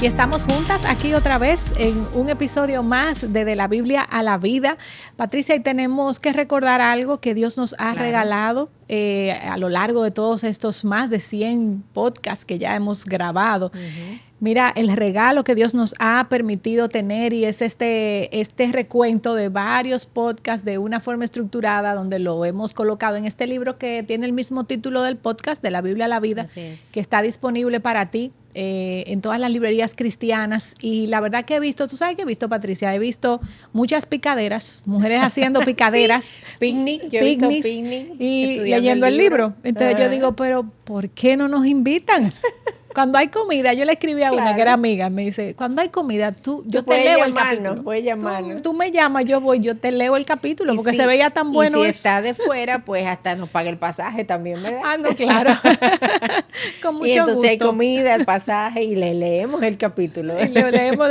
Y estamos juntas aquí otra vez en un episodio más de De la Biblia a la Vida. Patricia, y tenemos que recordar algo que Dios nos ha regalado eh, a lo largo de todos estos más de 100 podcasts que ya hemos grabado. Mira, el regalo que Dios nos ha permitido tener y es este, este recuento de varios podcasts de una forma estructurada donde lo hemos colocado en este libro que tiene el mismo título del podcast de la Biblia a la vida, que está disponible para ti eh, en todas las librerías cristianas. Y la verdad que he visto, tú sabes que he visto, Patricia, he visto muchas picaderas, mujeres haciendo picaderas, picnic, y leyendo el libro. Entonces yo digo, pero ¿por qué no nos invitan? cuando hay comida, yo le escribí a una que era amiga, me dice, cuando hay comida, tú, yo te leo el capítulo. Puedes llamarnos. Tú, me llamas, yo voy, yo te leo el capítulo, porque se veía tan bueno. Y si está de fuera, pues hasta nos paga el pasaje también, ¿verdad? Ah, no, claro. con mucho y entonces hay comida, el pasaje, y le leemos el capítulo. Y le leemos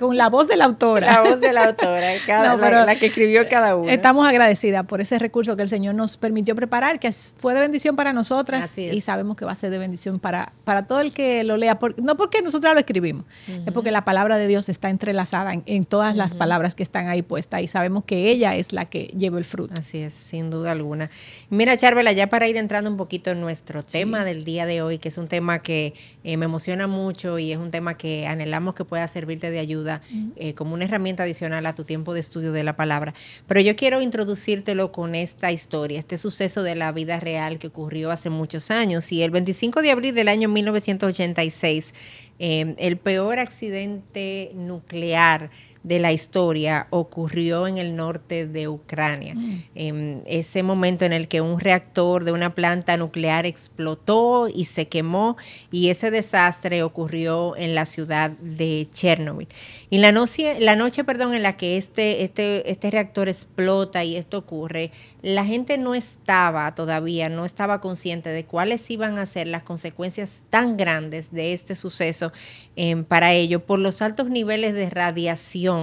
con la voz de la autora. La voz de la autora, cada, la, la, que escribió cada uno. Estamos agradecidas por ese recurso que el Señor nos permitió preparar, que fue de bendición para nosotras y sabemos que va a ser de bendición para, para todo el que lo lea, no porque nosotros lo escribimos, es porque la palabra de Dios está entrelazada en, todas las palabras que están ahí puestas y sabemos que ella es la que lleva el fruto. Así es, sin duda alguna. Mira, Charvela, ya para ir entrando un poquito en nuestro tema del día de hoy, que es un tema que eh, me emociona mucho y es un tema que anhelamos que pueda servirte de ayuda eh, como una herramienta adicional a tu tiempo de estudio de la palabra. Pero yo quiero introducírtelo con esta historia, este suceso de la vida real que ocurrió hace muchos años y el 25 de abril del año 1986, eh, el peor accidente nuclear de la historia ocurrió en el norte de Ucrania. Mm. Em, ese momento en el que un reactor de una planta nuclear explotó y se quemó y ese desastre ocurrió en la ciudad de Chernobyl. Y la noche, la noche perdón, en la que este, este, este reactor explota y esto ocurre, la gente no estaba todavía, no estaba consciente de cuáles iban a ser las consecuencias tan grandes de este suceso em, para ello por los altos niveles de radiación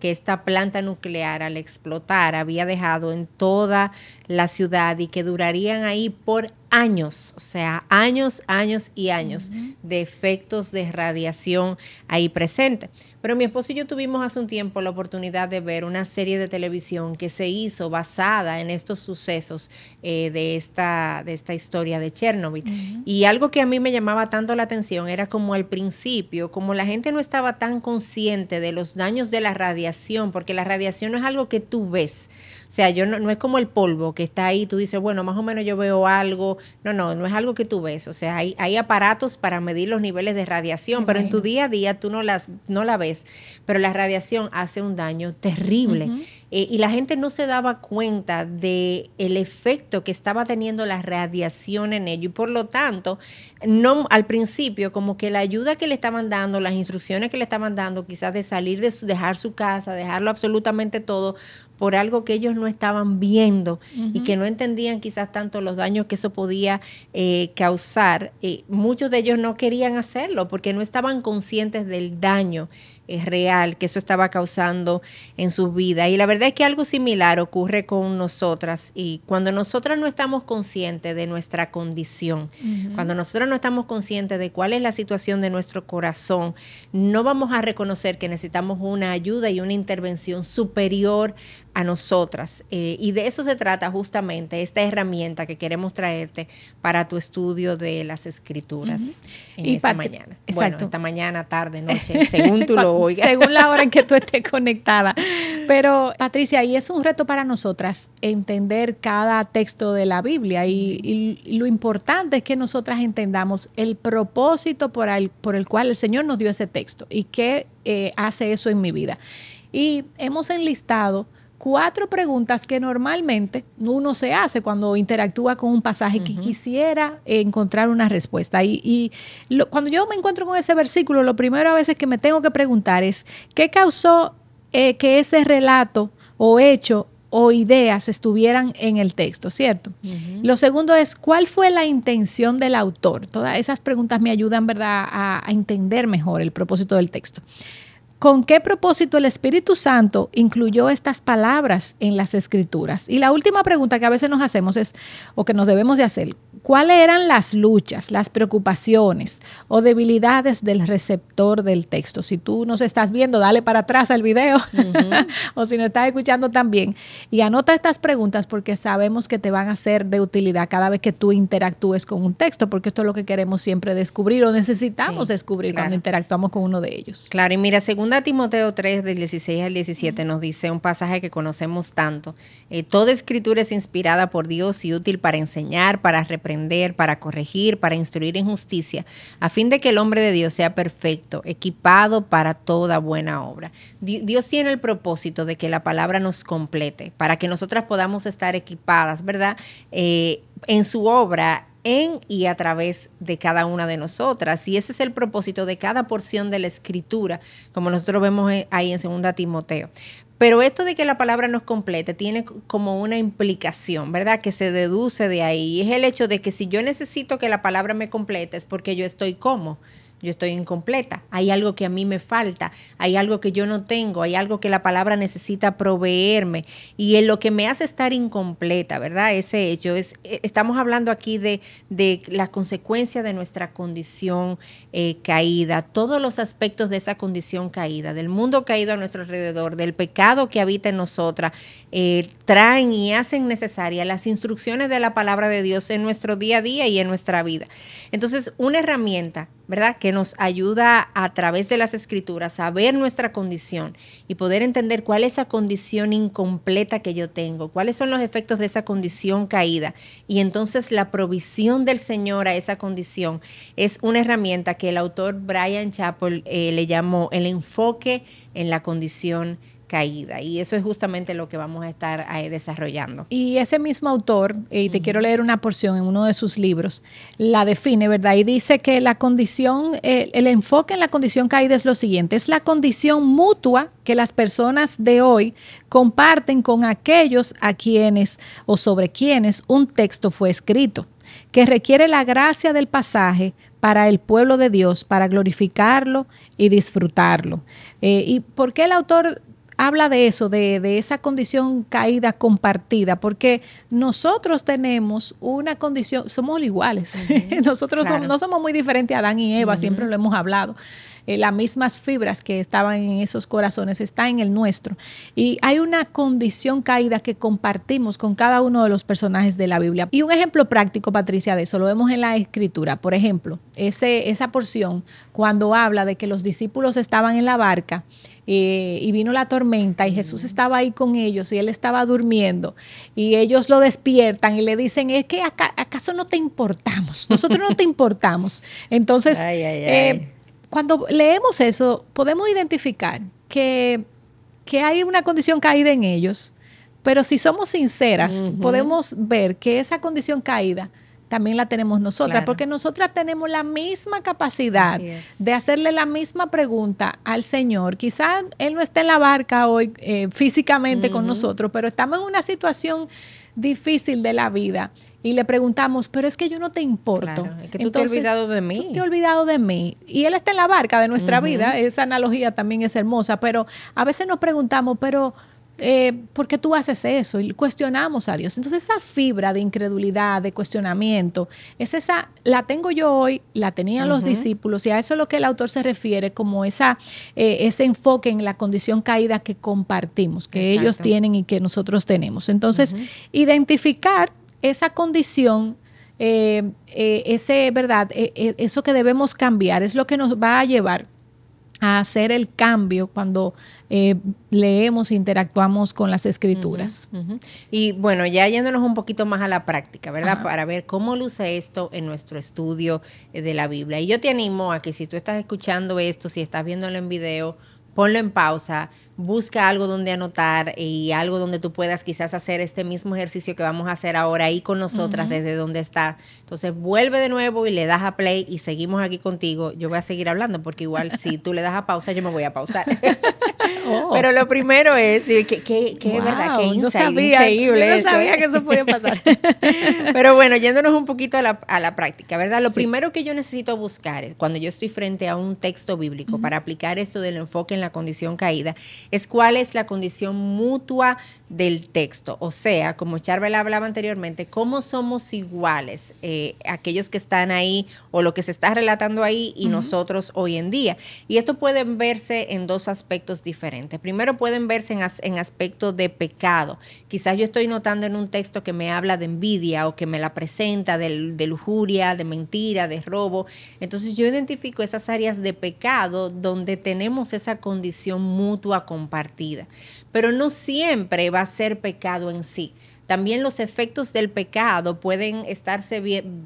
que esta planta nuclear al explotar había dejado en toda la ciudad y que durarían ahí por años, o sea, años, años y años de efectos de radiación ahí presente. Pero mi esposo y yo tuvimos hace un tiempo la oportunidad de ver una serie de televisión que se hizo basada en estos sucesos eh, de, esta, de esta historia de Chernobyl. Y algo que a mí me llamaba tanto la atención era como al principio, como la gente no estaba tan consciente de los daños de la radiación, porque la radiación no es algo que tú ves. O sea, yo no, no es como el polvo que está ahí, tú dices, bueno, más o menos yo veo algo. No, no, no es algo que tú ves. O sea, hay, hay aparatos para medir los niveles de radiación, pero en tu día a día tú no, las, no la ves. Pero la radiación hace un daño terrible. Eh, y la gente no se daba cuenta de el efecto que estaba teniendo la radiación en ello y por lo tanto no al principio como que la ayuda que le estaban dando las instrucciones que le estaban dando quizás de salir de su, dejar su casa dejarlo absolutamente todo por algo que ellos no estaban viendo y que no entendían quizás tanto los daños que eso podía eh, causar. Eh, muchos de ellos no querían hacerlo porque no estaban conscientes del daño es real que eso estaba causando en su vida. Y la verdad es que algo similar ocurre con nosotras. Y cuando nosotras no estamos conscientes de nuestra condición, cuando nosotras no estamos conscientes de cuál es la situación de nuestro corazón, no vamos a reconocer que necesitamos una ayuda y una intervención superior a nosotras. Eh, y de eso se trata justamente esta herramienta que queremos traerte para tu estudio de las escrituras en esta mañana. Exacto. Bueno, esta mañana, tarde, noche, según tú lo oigas. según la hora en que tú estés conectada. Pero, Patricia, y es un reto para nosotras entender cada texto de la Biblia y, lo importante es que nosotras entendamos el propósito por el, por el cual el Señor nos dio ese texto y qué eh, hace eso en mi vida. Y hemos enlistado cuatro preguntas que normalmente uno se hace cuando interactúa con un pasaje que quisiera encontrar una respuesta. Y, cuando yo me encuentro con ese versículo, lo primero a veces que me tengo que preguntar es, ¿qué causó eh, que ese relato o hecho o ideas estuvieran en el texto, ¿cierto? Lo segundo es, ¿cuál fue la intención del autor? Todas esas preguntas me ayudan, ¿verdad?, a entender mejor el propósito del texto. ¿Con qué propósito el Espíritu Santo incluyó estas palabras en las escrituras? Y la última pregunta que a veces nos hacemos es, o que nos debemos de hacer, ¿cuáles eran las luchas, las preocupaciones o debilidades del receptor del texto? Si tú nos estás viendo, dale para atrás al video, o si nos estás escuchando también, y anota estas preguntas porque sabemos que te van a ser de utilidad cada vez que tú interactúes con un texto, porque esto es lo que queremos siempre descubrir o necesitamos descubrir cuando interactuamos con uno de ellos. Claro, y mira, según Timoteo 3, del 16 al 17, nos dice un pasaje que conocemos tanto. Eh, toda escritura es inspirada por Dios y útil para enseñar, para reprender, para corregir, para instruir en justicia, a fin de que el hombre de Dios sea perfecto, equipado para toda buena obra. Dios tiene el propósito de que la palabra nos complete, para que nosotras podamos estar equipadas, ¿verdad? Eh, en su obra en y a través de cada una de nosotras. Y ese es el propósito de cada porción de la escritura, como nosotros vemos ahí en 2 Timoteo. Pero esto de que la palabra nos complete tiene como una implicación, ¿verdad? Que se deduce de ahí. Y es el hecho de que si yo necesito que la palabra me complete es porque yo estoy como yo estoy incompleta, hay algo que a mí me falta, hay algo que yo no tengo, hay algo que la palabra necesita proveerme y en lo que me hace estar incompleta, ¿verdad? Ese hecho es, eh, estamos hablando aquí de, de la consecuencia de nuestra condición eh, caída, todos los aspectos de esa condición caída, del mundo caído a nuestro alrededor, del pecado que habita en nosotras, eh, traen y hacen necesarias las instrucciones de la palabra de Dios en nuestro día a día y en nuestra vida. Entonces, una herramienta ¿verdad? Que nos ayuda a través de las escrituras a ver nuestra condición y poder entender cuál es esa condición incompleta que yo tengo, cuáles son los efectos de esa condición caída. Y entonces la provisión del Señor a esa condición es una herramienta que el autor Brian Chappell eh, le llamó el enfoque en la condición caída. Y eso es justamente lo que vamos a estar eh, desarrollando. Y ese mismo autor, y te quiero leer una porción en uno de sus libros, la define, ¿verdad? Y dice que la condición, eh, el enfoque en la condición caída es lo siguiente, es la condición mutua que las personas de hoy comparten con aquellos a quienes o sobre quienes un texto fue escrito que requiere la gracia del pasaje para el pueblo de Dios, para glorificarlo y disfrutarlo. Eh, ¿Y por qué el autor habla de eso, de, de, esa condición caída compartida, porque nosotros tenemos una condición, somos iguales, nosotros no somos muy diferentes a Adán y Eva, siempre lo hemos hablado. Eh, las mismas fibras que estaban en esos corazones están en el nuestro. Y hay una condición caída que compartimos con cada uno de los personajes de la Biblia. Y un ejemplo práctico, Patricia, de eso lo vemos en la escritura. Por ejemplo, ese, esa porción cuando habla de que los discípulos estaban en la barca eh, y vino la tormenta y Jesús estaba ahí con ellos y él estaba durmiendo y ellos lo despiertan y le dicen, es que acaso no te importamos, nosotros no te importamos. Entonces, eh, cuando leemos eso, podemos identificar que, que, hay una condición caída en ellos, pero si somos sinceras, podemos ver que esa condición caída también la tenemos nosotras, porque nosotras tenemos la misma capacidad de hacerle la misma pregunta al Señor. Quizás Él no esté en la barca hoy eh, físicamente con nosotros, pero estamos en una situación difícil de la vida y le preguntamos, pero es que yo no te importo. es que tú te has olvidado de mí. Tú te has olvidado de mí. Y Él está en la barca de nuestra vida. Esa analogía también es hermosa, pero a veces nos preguntamos, pero eh, ¿por qué tú haces eso? Y cuestionamos a Dios. Entonces esa fibra de incredulidad, de cuestionamiento, es esa, la tengo yo hoy, la tenían los discípulos, y a eso es lo que el autor se refiere como esa, eh, ese enfoque en la condición caída que compartimos, que ellos tienen y que nosotros tenemos. Entonces, identificar esa condición eh, ese, ¿verdad? eso que debemos cambiar es lo que nos va a llevar a hacer el cambio cuando eh, leemos e interactuamos con las escrituras. Y bueno, ya yéndonos un poquito más a la práctica, ¿verdad? Para ver cómo luce esto en nuestro estudio eh, de la Biblia. Y yo te animo a que si tú estás escuchando esto, si estás viéndolo en video, ponlo en pausa, busca algo donde anotar y algo donde tú puedas quizás hacer este mismo ejercicio que vamos a hacer ahora ahí con nosotras desde donde estás. Entonces vuelve de nuevo y le das a play y seguimos aquí contigo. Yo voy a seguir hablando porque igual si tú le das a pausa yo me voy a pausar. Oh. Pero lo primero es que, que, que verdad, no sabía, increíble. no sabía que eso podía pasar. Pero bueno, yéndonos un poquito a la, a la práctica, ¿verdad? Lo primero que yo necesito buscar es cuando yo estoy frente a un texto bíblico para aplicar esto del enfoque en la condición caída es cuál es la condición mutua del texto. O sea, como Charbel hablaba anteriormente, cómo somos iguales eh, aquellos que están ahí o lo que se está relatando ahí y nosotros hoy en día. Y esto puede verse en dos aspectos diferentes. Primero pueden verse en, en aspectos de pecado. Quizás yo estoy notando en un texto que me habla de envidia o que me la presenta de, de lujuria, de mentira, de robo. Entonces yo identifico esas áreas de pecado donde tenemos esa condición mutua compartida. Pero no siempre va ser pecado en sí. También los efectos del pecado pueden estarse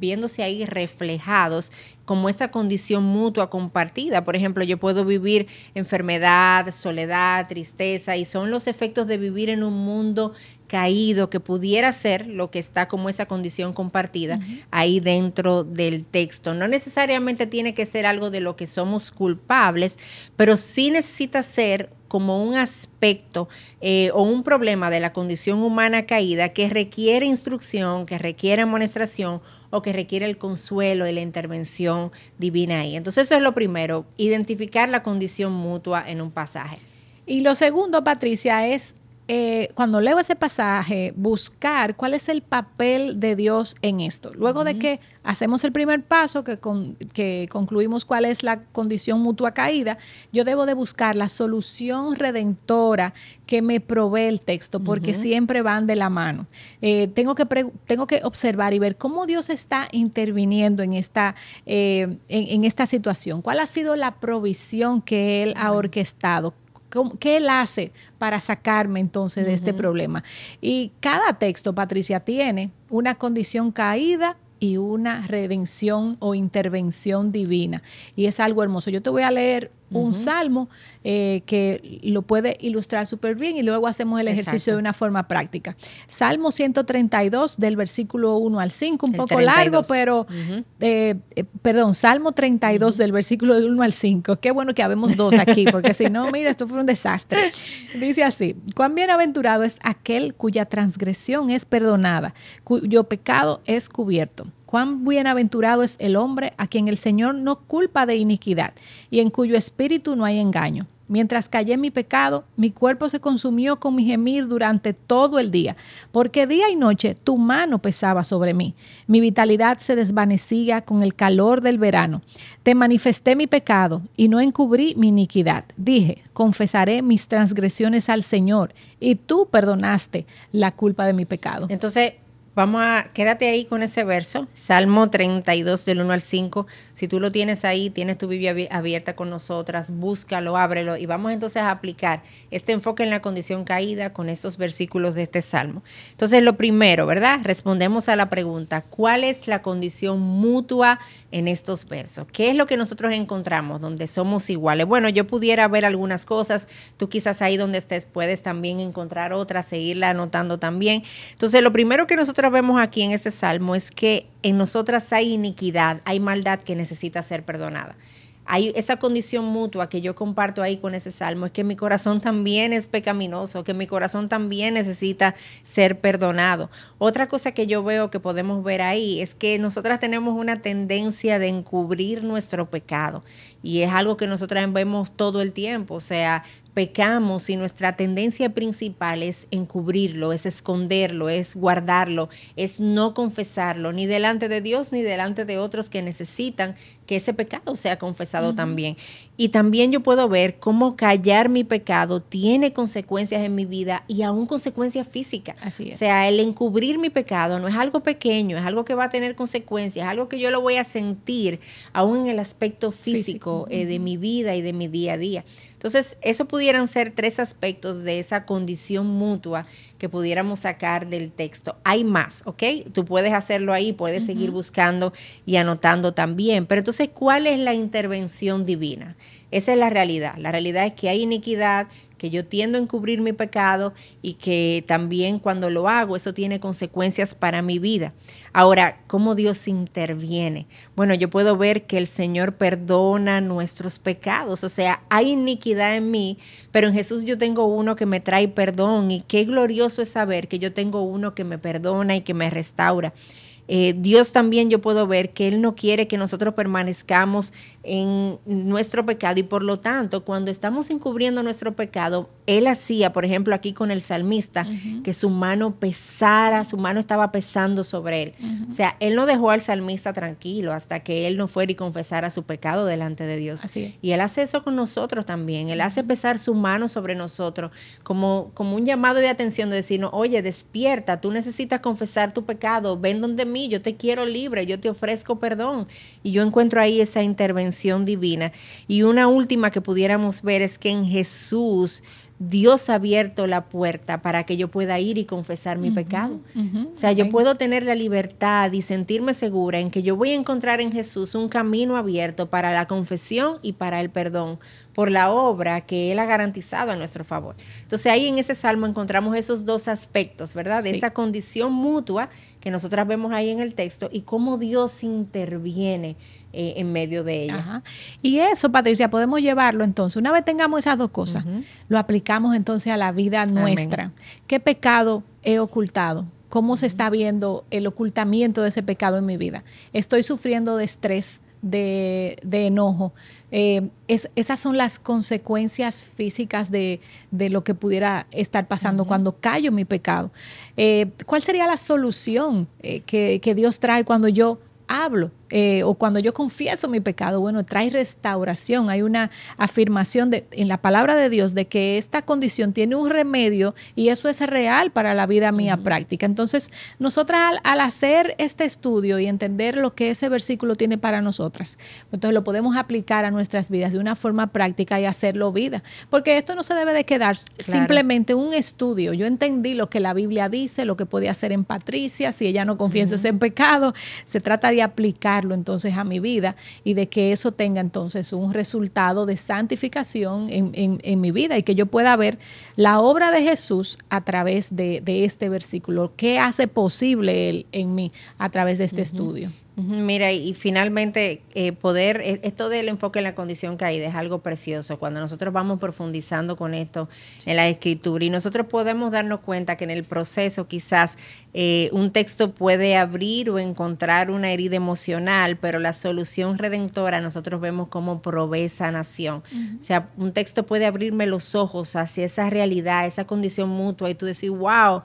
viéndose ahí reflejados como esa condición mutua compartida. Por ejemplo, yo puedo vivir enfermedad, soledad, tristeza, y son los efectos de vivir en un mundo caído que pudiera ser lo que está como esa condición compartida ahí dentro del texto. No necesariamente tiene que ser algo de lo que somos culpables, pero sí necesita ser como un aspecto eh, o un problema de la condición humana caída que requiere instrucción, que requiere amonestación o que requiere el consuelo y la intervención divina ahí. Entonces eso es lo primero, identificar la condición mutua en un pasaje. Y lo segundo, Patricia, es eh, cuando leo ese pasaje, buscar cuál es el papel de Dios en esto. Luego de que hacemos el primer paso, que, que concluimos cuál es la condición mutua caída, yo debo de buscar la solución redentora que me provee el texto, porque siempre van de la mano. Eh, tengo, que tengo que observar y ver cómo Dios está interviniendo en esta, eh, en esta situación, cuál ha sido la provisión que Él ha orquestado ¿Qué él hace para sacarme entonces de este problema? Y cada texto, Patricia, tiene una condición caída y una redención o intervención divina. Y es algo hermoso. Yo te voy a leer un salmo eh, que lo puede ilustrar súper bien y luego hacemos el ejercicio de una forma práctica. Salmo 132 del versículo 1 al 5, un poco largo, pero, eh, eh, perdón, Salmo 32 del versículo 1 al 5. Qué bueno que habemos dos aquí, porque si no, mira, esto fue un desastre. Dice así, cuán bienaventurado es aquel cuya transgresión es perdonada, cuyo pecado es cubierto. Cuán bienaventurado es el hombre a quien el Señor no culpa de iniquidad y en cuyo espíritu no hay engaño. Mientras callé mi pecado, mi cuerpo se consumió con mi gemir durante todo el día, porque día y noche tu mano pesaba sobre mí. Mi vitalidad se desvanecía con el calor del verano. Te manifesté mi pecado y no encubrí mi iniquidad. Dije, confesaré mis transgresiones al Señor, y tú perdonaste la culpa de mi pecado. Entonces, Vamos a, quédate ahí con ese verso, Salmo 32 del 1 al 5. Si tú lo tienes ahí, tienes tu Biblia abierta con nosotras, búscalo, ábrelo y vamos entonces a aplicar este enfoque en la condición caída con estos versículos de este Salmo. Entonces, lo primero, ¿verdad? Respondemos a la pregunta, ¿cuál es la condición mutua en estos versos? ¿Qué es lo que nosotros encontramos donde somos iguales? Bueno, yo pudiera ver algunas cosas, tú quizás ahí donde estés puedes también encontrar otras, seguirla anotando también. Entonces, lo primero que nosotros vemos aquí en este salmo es que en nosotras hay iniquidad, hay maldad que necesita ser perdonada hay esa condición mutua que yo comparto ahí con ese salmo, es que mi corazón también es pecaminoso, que mi corazón también necesita ser perdonado. Otra cosa que yo veo que podemos ver ahí es que nosotras tenemos una tendencia de encubrir nuestro pecado y es algo que nosotras vemos todo el tiempo, o sea, pecamos y nuestra tendencia principal es encubrirlo, es esconderlo, es guardarlo, es no confesarlo, ni delante de Dios ni delante de otros que necesitan que ese pecado sea confesado también. Y también yo puedo ver cómo callar mi pecado tiene consecuencias en mi vida y aún consecuencias físicas. Así es. O sea, el encubrir mi pecado no es algo pequeño, es algo que va a tener consecuencias, es algo que yo lo voy a sentir aún en el aspecto físico, eh, de mi vida y de mi día a día. Entonces, eso pudieran ser tres aspectos de esa condición mutua que pudiéramos sacar del texto. Hay más, ¿ok? Tú puedes hacerlo ahí, puedes seguir buscando y anotando también. Pero entonces, ¿cuál es la intervención divina? Esa es la realidad. La realidad es que hay iniquidad, que yo tiendo a encubrir mi pecado y que también cuando lo hago eso tiene consecuencias para mi vida. Ahora, ¿cómo Dios interviene? Bueno, yo puedo ver que el Señor perdona nuestros pecados, o sea, hay iniquidad en mí, pero en Jesús yo tengo uno que me trae perdón y qué glorioso es saber que yo tengo uno que me perdona y que me restaura. Eh, Dios también yo puedo ver que Él no quiere que nosotros permanezcamos en nuestro pecado y por lo tanto cuando estamos encubriendo nuestro pecado, Él hacía, por ejemplo, aquí con el salmista, que su mano pesara, su mano estaba pesando sobre Él. O sea, Él no dejó al salmista tranquilo hasta que Él no fuera y confesara su pecado delante de Dios. Y Él hace eso con nosotros también. Él hace pesar su mano sobre nosotros como, como un llamado de atención de decirnos, oye, despierta, tú necesitas confesar tu pecado, ven donde mí yo te quiero libre, yo te ofrezco perdón. Y yo encuentro ahí esa intervención divina. Y una última que pudiéramos ver es que en Jesús Dios ha abierto la puerta para que yo pueda ir y confesar mi pecado. o sea, yo puedo tener la libertad y sentirme segura en que yo voy a encontrar en Jesús un camino abierto para la confesión y para el perdón por la obra que Él ha garantizado a nuestro favor. Entonces ahí en ese salmo encontramos esos dos aspectos, ¿verdad? De esa condición mutua que nosotras vemos ahí en el texto y cómo Dios interviene eh, en medio de ella. Y eso, Patricia, podemos llevarlo entonces. Una vez tengamos esas dos cosas, lo aplicamos entonces a la vida nuestra. ¿Qué pecado he ocultado? ¿Cómo se está viendo el ocultamiento de ese pecado en mi vida? ¿Estoy sufriendo de estrés? De, enojo. Eh, esas son las consecuencias físicas de, lo que pudiera estar pasando cuando callo mi pecado. Eh, ¿Cuál sería la solución eh, que, que Dios trae cuando yo hablo eh, o cuando yo confieso mi pecado, bueno, trae restauración. Hay una afirmación de, en la palabra de Dios de que esta condición tiene un remedio y eso es real para la vida mía práctica. Entonces, nosotras al, hacer este estudio y entender lo que ese versículo tiene para nosotras, entonces lo podemos aplicar a nuestras vidas de una forma práctica y hacerlo vida. Porque esto no se debe de quedar simplemente un estudio. Yo entendí lo que la Biblia dice, lo que podía hacer en Patricia, si ella no confiesa en pecado, se trata de aplicar entonces a mi vida y de que eso tenga entonces un resultado de santificación en, mi vida y que yo pueda ver la obra de Jesús a través de, este versículo, qué hace posible Él en mí a través de este estudio. Mira, y, finalmente eh, poder, e, esto del enfoque en la condición caída es algo precioso. Cuando nosotros vamos profundizando con esto en la escritura y nosotros podemos darnos cuenta que en el proceso quizás eh, un texto puede abrir o encontrar una herida emocional, pero la solución redentora nosotros vemos como provee sanación. O sea, un texto puede abrirme los ojos hacia esa realidad, esa condición mutua y tú decir, wow,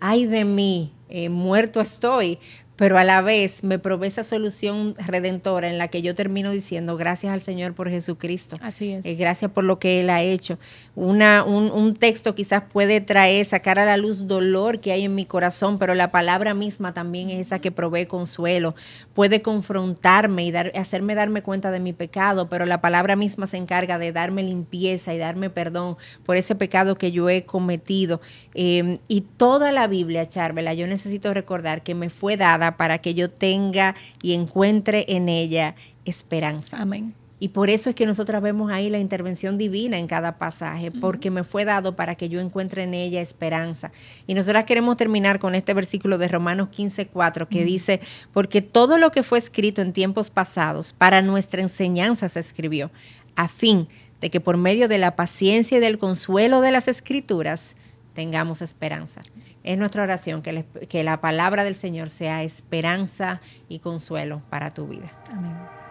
ay de mí, eh, muerto estoy, pero a la vez me provee esa solución redentora en la que yo termino diciendo gracias al Señor por Jesucristo. Así es. Eh, gracias por lo que Él ha hecho. Una, un, un, texto quizás puede traer, sacar a la luz dolor que hay en mi corazón, pero la palabra misma también es esa que provee consuelo. Puede confrontarme y dar, hacerme darme cuenta de mi pecado, pero la palabra misma se encarga de darme limpieza y darme perdón por ese pecado que yo he cometido. Eh, y toda la Biblia, Charvela, yo necesito recordar que me fue dada para que yo tenga y encuentre en ella esperanza. Amén. Y por eso es que nosotras vemos ahí la intervención divina en cada pasaje, porque me fue dado para que yo encuentre en ella esperanza. Y nosotras queremos terminar con este versículo de Romanos 15, 4, que dice, porque todo lo que fue escrito en tiempos pasados para nuestra enseñanza se escribió, a fin de que por medio de la paciencia y del consuelo de las escrituras, tengamos esperanza. Es nuestra oración que, que la palabra del Señor sea esperanza y consuelo para tu vida. Amén.